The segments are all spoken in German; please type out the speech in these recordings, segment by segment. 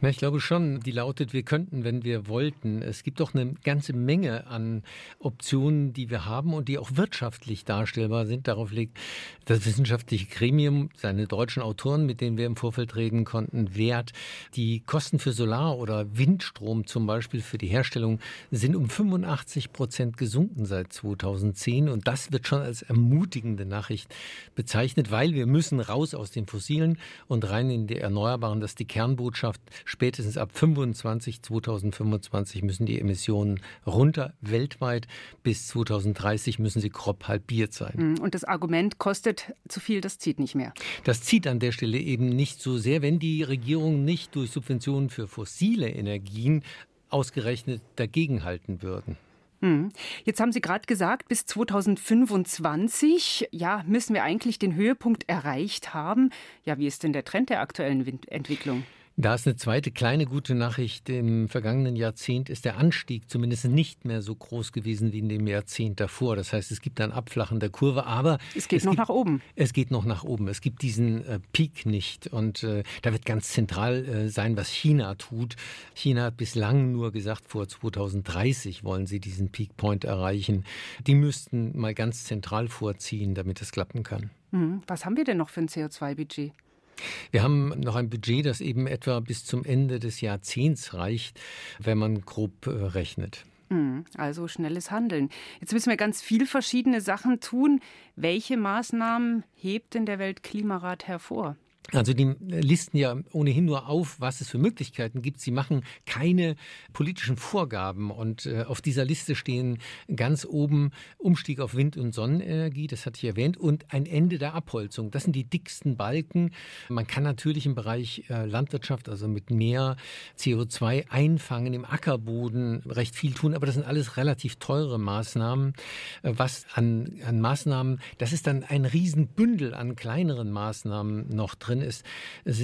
Na, ich glaube schon, die lautet, wir könnten, wenn wir wollten. Es gibt doch eine ganze Menge an Optionen, die wir haben und die auch wirtschaftlich darstellbar sind. Darauf legt das wissenschaftliche Gremium, seine deutschen Autoren, mit denen wir im Vorfeld reden konnten, Wert. Die Kosten für Solar- oder Windstrom zum Beispiel für die Herstellung sind um 85 Prozent gesunken seit 2010. Und das wird schon als ermutigende Nachricht bezeichnet, weil wir müssen raus aus den Fossilen und rein in die Erneuerbaren. Das ist die Kernbotschaft Spätestens ab 25, 2025 müssen die Emissionen runter weltweit. Bis 2030 müssen sie grob halbiert sein. Mhm. Und das Argument kostet zu viel, das zieht nicht mehr. Das zieht an der Stelle eben nicht so sehr, wenn die Regierungen nicht durch Subventionen für fossile Energien ausgerechnet dagegenhalten würden. Mhm. Jetzt haben Sie gerade gesagt, bis 2025, ja, müssen wir eigentlich den Höhepunkt erreicht haben. Ja, wie ist denn der Trend der aktuellen Entwicklung? Da ist eine zweite kleine gute Nachricht. Im vergangenen Jahrzehnt ist der Anstieg zumindest nicht mehr so groß gewesen wie in dem Jahrzehnt davor. Das heißt, es gibt ein Abflachen der Kurve, aber es geht es noch gibt, nach oben. Es geht noch nach oben. Es gibt diesen äh, Peak nicht. Und äh, da wird ganz zentral äh, sein, was China tut. China hat bislang nur gesagt, vor 2030 wollen sie diesen Peak Point erreichen. Die müssten mal ganz zentral vorziehen, damit es klappen kann. Mhm. Was haben wir denn noch für ein CO2-Budget? Wir haben noch ein Budget, das eben etwa bis zum Ende des Jahrzehnts reicht, wenn man grob äh, rechnet. Hm, also schnelles Handeln. Jetzt müssen wir ganz viele verschiedene Sachen tun. Welche Maßnahmen hebt denn der Weltklimarat hervor? Also die listen ja ohnehin nur auf, was es für Möglichkeiten gibt. Sie machen keine politischen Vorgaben. Und äh, auf dieser Liste stehen ganz oben Umstieg auf Wind- und Sonnenenergie, das hatte ich erwähnt, und ein Ende der Abholzung. Das sind die dicksten Balken. Man kann natürlich im Bereich äh, Landwirtschaft, also mit mehr CO2 einfangen, im Ackerboden recht viel tun, aber das sind alles relativ teure Maßnahmen. Äh, was an, an Maßnahmen, das ist dann ein Riesenbündel an kleineren Maßnahmen noch drin drin ist,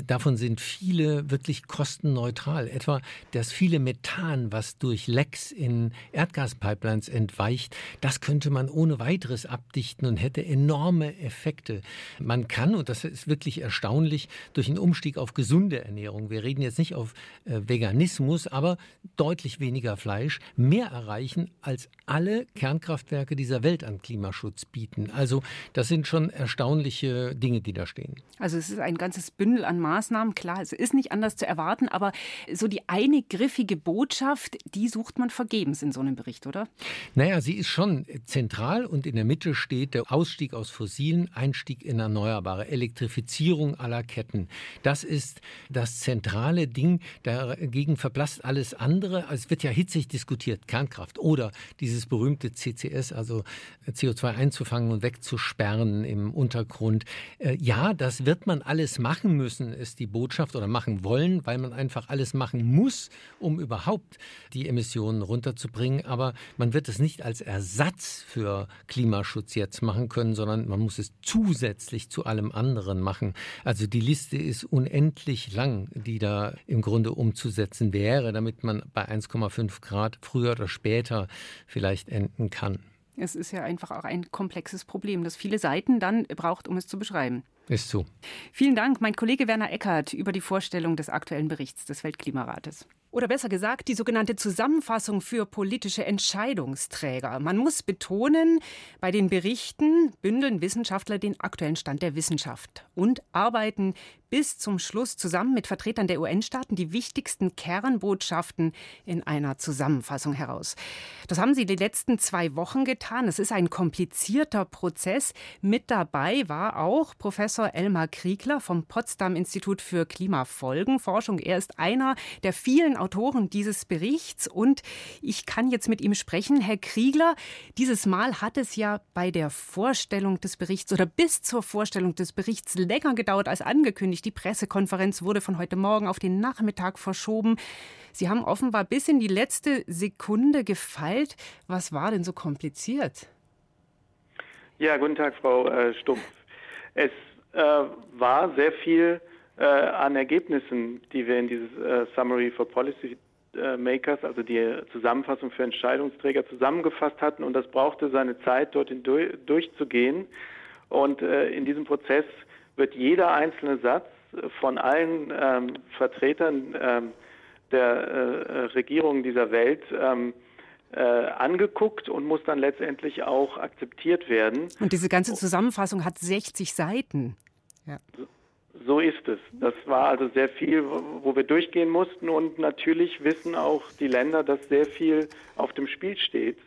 davon sind viele wirklich kostenneutral. Etwa das viele Methan, was durch Lecks in Erdgaspipelines entweicht, das könnte man ohne weiteres abdichten und hätte enorme Effekte. Man kann, und das ist wirklich erstaunlich, durch einen Umstieg auf gesunde Ernährung, wir reden jetzt nicht auf äh, Veganismus, aber deutlich weniger Fleisch, mehr erreichen, als alle Kernkraftwerke dieser Welt an Klimaschutz bieten. Also das sind schon erstaunliche Dinge, die da stehen. Also es ist ein ganzes Bündel an Maßnahmen. Klar, es ist nicht anders zu erwarten, aber so die eine griffige Botschaft, die sucht man vergebens in so einem Bericht, oder? Naja, sie ist schon zentral und in der Mitte steht der Ausstieg aus fossilen, Einstieg in Erneuerbare, Elektrifizierung aller Ketten. Das ist das zentrale Ding. Dagegen verblasst alles andere. Es wird ja hitzig diskutiert, Kernkraft oder dieses berühmte CCS, also CO2 einzufangen und wegzusperren im Untergrund. Äh, ja, das wird man alles alles machen müssen, ist die Botschaft oder machen wollen, weil man einfach alles machen muss, um überhaupt die Emissionen runterzubringen. Aber man wird es nicht als Ersatz für Klimaschutz jetzt machen können, sondern man muss es zusätzlich zu allem anderen machen. Also die Liste ist unendlich lang, die da im Grunde umzusetzen wäre, damit man bei 1,5 Grad früher oder später vielleicht enden kann. Es ist ja einfach auch ein komplexes Problem, das viele Seiten dann braucht, um es zu beschreiben. Ist so. Vielen Dank, mein Kollege Werner Eckert, über die Vorstellung des aktuellen Berichts des Weltklimarates. Oder besser gesagt, die sogenannte Zusammenfassung für politische Entscheidungsträger. Man muss betonen, bei den Berichten bündeln Wissenschaftler den aktuellen Stand der Wissenschaft und arbeiten bis zum Schluss zusammen mit Vertretern der UN-Staaten die wichtigsten Kernbotschaften in einer Zusammenfassung heraus. Das haben sie die letzten zwei Wochen getan. Es ist ein komplizierter Prozess. Mit dabei war auch Professor Elmar Kriegler vom Potsdam Institut für Klimafolgenforschung. Er ist einer der vielen Autoren dieses Berichts und ich kann jetzt mit ihm sprechen. Herr Kriegler, dieses Mal hat es ja bei der Vorstellung des Berichts oder bis zur Vorstellung des Berichts länger gedauert als angekündigt. Die Pressekonferenz wurde von heute Morgen auf den Nachmittag verschoben. Sie haben offenbar bis in die letzte Sekunde gefeilt. Was war denn so kompliziert? Ja, guten Tag, Frau äh, Stumpf. Es äh, war sehr viel äh, an Ergebnissen, die wir in dieses äh, Summary for Policy Makers, also die Zusammenfassung für Entscheidungsträger, zusammengefasst hatten. Und das brauchte seine Zeit, dorthin durchzugehen. Und äh, in diesem Prozess wird jeder einzelne Satz von allen ähm, Vertretern ähm, der äh, Regierungen dieser Welt ähm, äh, angeguckt und muss dann letztendlich auch akzeptiert werden. Und diese ganze Zusammenfassung hat 60 Seiten. Ja. So ist es. Das war also sehr viel, wo wir durchgehen mussten. Und natürlich wissen auch die Länder, dass sehr viel auf dem Spiel steht,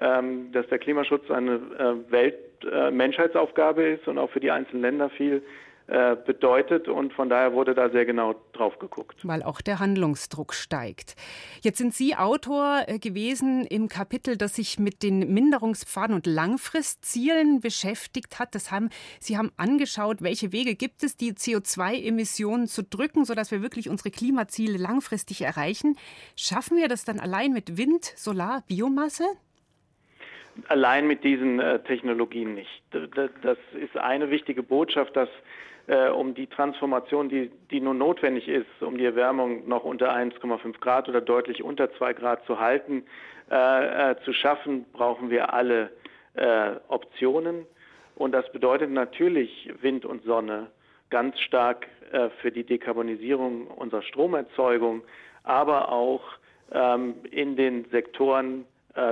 ähm, dass der Klimaschutz eine äh, Welt-Menschheitsaufgabe äh, ist und auch für die einzelnen Länder viel bedeutet und von daher wurde da sehr genau drauf geguckt. Weil auch der Handlungsdruck steigt. Jetzt sind Sie Autor äh, gewesen im Kapitel, das sich mit den Minderungspfaden und Langfristzielen beschäftigt hat. Das haben, Sie haben angeschaut, welche Wege gibt es, die CO2-Emissionen zu drücken, sodass wir wirklich unsere Klimaziele langfristig erreichen. Schaffen wir das dann allein mit Wind, Solar, Biomasse? Allein mit diesen äh, Technologien nicht. Das ist eine wichtige Botschaft, dass äh, um die Transformation, die, die nun notwendig ist, um die Erwärmung noch unter 1,5 Grad oder deutlich unter 2 Grad zu halten, äh, äh, zu schaffen, brauchen wir alle äh, Optionen. Und das bedeutet natürlich Wind und Sonne ganz stark äh, für die Dekarbonisierung unserer Stromerzeugung, aber auch ähm, in den Sektoren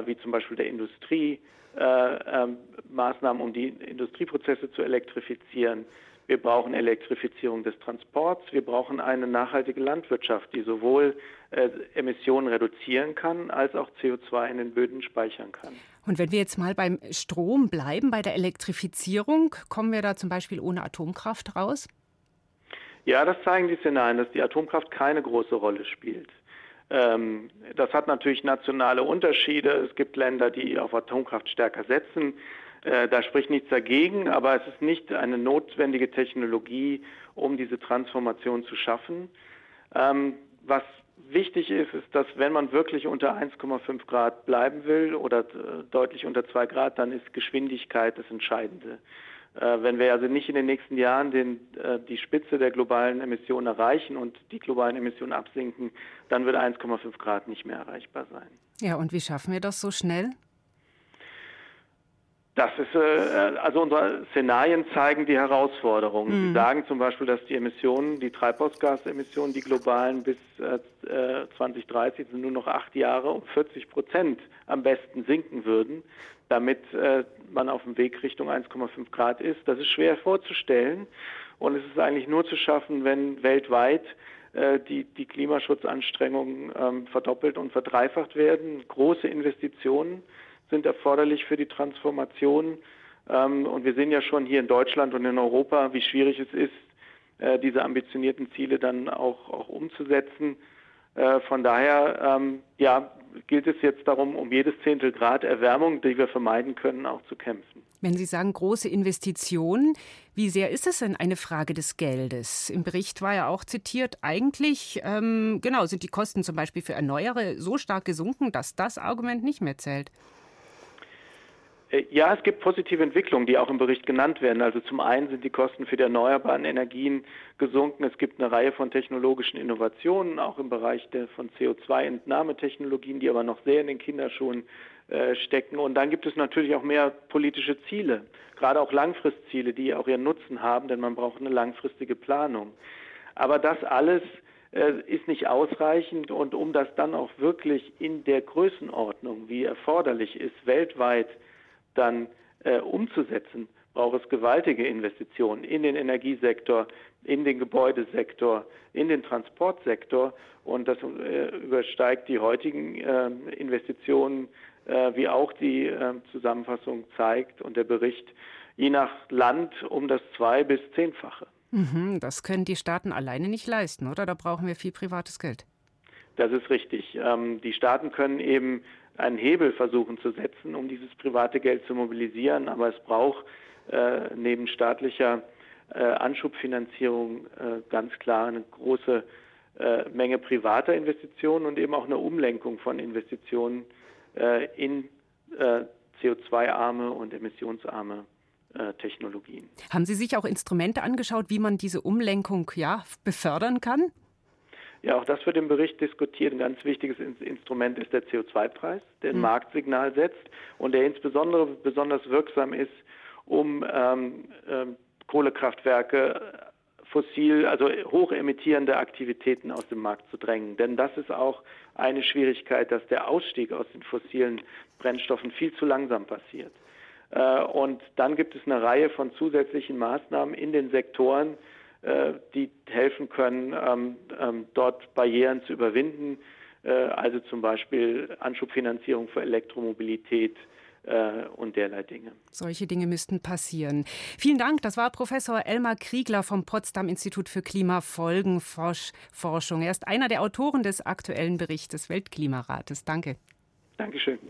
wie zum Beispiel der Industrie, ähm, Maßnahmen, um die Industrieprozesse zu elektrifizieren, wir brauchen Elektrifizierung des Transports. Wir brauchen eine nachhaltige Landwirtschaft, die sowohl äh, Emissionen reduzieren kann, als auch CO2 in den Böden speichern kann. Und wenn wir jetzt mal beim Strom bleiben, bei der Elektrifizierung, kommen wir da zum Beispiel ohne Atomkraft raus? Ja, das zeigen die Szenarien, dass die Atomkraft keine große Rolle spielt. Ähm, das hat natürlich nationale Unterschiede. Es gibt Länder, die auf Atomkraft stärker setzen. Äh, da spricht nichts dagegen, aber es ist nicht eine notwendige Technologie, um diese Transformation zu schaffen. Ähm, was wichtig ist, ist, dass wenn man wirklich unter 1,5 Grad bleiben will oder äh, deutlich unter 2 Grad, dann ist Geschwindigkeit das Entscheidende. Äh, wenn wir also nicht in den nächsten Jahren den, äh, die Spitze der globalen Emissionen erreichen und die globalen Emissionen absinken, dann wird 1,5 Grad nicht mehr erreichbar sein. Ja, und wie schaffen wir das so schnell? Das ist, äh, also unsere Szenarien zeigen die Herausforderungen. Mhm. Sie sagen zum Beispiel, dass die Emissionen, die Treibhausgasemissionen, die globalen bis äh, 2030 sind nur noch acht Jahre um 40 Prozent am besten sinken würden, damit äh, man auf dem Weg Richtung 1,5 Grad ist. Das ist schwer vorzustellen und es ist eigentlich nur zu schaffen, wenn weltweit äh, die, die Klimaschutzanstrengungen ähm, verdoppelt und verdreifacht werden. Große Investitionen sind erforderlich für die Transformation. Ähm, und wir sehen ja schon hier in Deutschland und in Europa, wie schwierig es ist, äh, diese ambitionierten Ziele dann auch, auch umzusetzen. Äh, von daher ähm, ja, gilt es jetzt darum, um jedes Zehntel Grad Erwärmung, die wir vermeiden können, auch zu kämpfen. Wenn Sie sagen große Investitionen, wie sehr ist es denn eine Frage des Geldes? Im Bericht war ja auch zitiert, eigentlich ähm, genau sind die Kosten zum Beispiel für Erneuere so stark gesunken, dass das Argument nicht mehr zählt. Äh, ja, es gibt positive Entwicklungen, die auch im Bericht genannt werden. Also zum einen sind die Kosten für die erneuerbaren Energien gesunken. Es gibt eine Reihe von technologischen Innovationen, auch im Bereich der, von CO2-Entnahmetechnologien, die aber noch sehr in den Kinderschuhen äh, stecken. Und dann gibt es natürlich auch mehr politische Ziele, gerade auch Langfristziele, die auch ihren Nutzen haben, denn man braucht eine langfristige Planung. Aber das alles äh, ist nicht ausreichend und um das dann auch wirklich in der Größenordnung, wie erforderlich ist, weltweit dann äh, umzusetzen, braucht es gewaltige Investitionen in den Energiesektor, in den Gebäudesektor, in den Transportsektor und das äh, übersteigt die heutigen äh, Investitionen, äh, wie auch die äh, Zusammenfassung zeigt und der Bericht, je nach Land um das zwei- bis zehnfache. Mhm, das können die Staaten alleine nicht leisten, oder? Da brauchen wir viel privates Geld. Das ist richtig. Ähm, die Staaten können eben einen Hebel versuchen zu setzen, um dieses private Geld zu mobilisieren. Aber es braucht äh, neben staatlicher äh, Anschubfinanzierung äh, ganz klar eine große äh, Menge privater Investitionen und eben auch eine Umlenkung von Investitionen äh, in äh, CO2-arme und emissionsarme Technologien. Haben Sie sich auch Instrumente angeschaut, wie man diese Umlenkung ja befördern kann? Ja, auch das wird im Bericht diskutiert. Ein ganz wichtiges Instrument ist der CO2-Preis, der ein mhm. Marktsignal setzt und der insbesondere besonders wirksam ist, um ähm, ähm, Kohlekraftwerke fossil, also hochemittierende Aktivitäten aus dem Markt zu drängen. Denn das ist auch eine Schwierigkeit, dass der Ausstieg aus den fossilen Brennstoffen viel zu langsam passiert. Äh, und dann gibt es eine Reihe von zusätzlichen Maßnahmen in den Sektoren, äh, die helfen können, ähm, ähm, dort Barrieren zu überwinden. Äh, also zum Beispiel Anschubfinanzierung für Elektromobilität, äh, und derlei Dinge. Solche Dinge müssten passieren. Vielen Dank. Das war Professor Elmar Kriegler vom Potsdam Institut für Klimafolgenforschung. Er ist einer der Autoren des aktuellen Berichts des Weltklimarates. Danke. Dankeschön.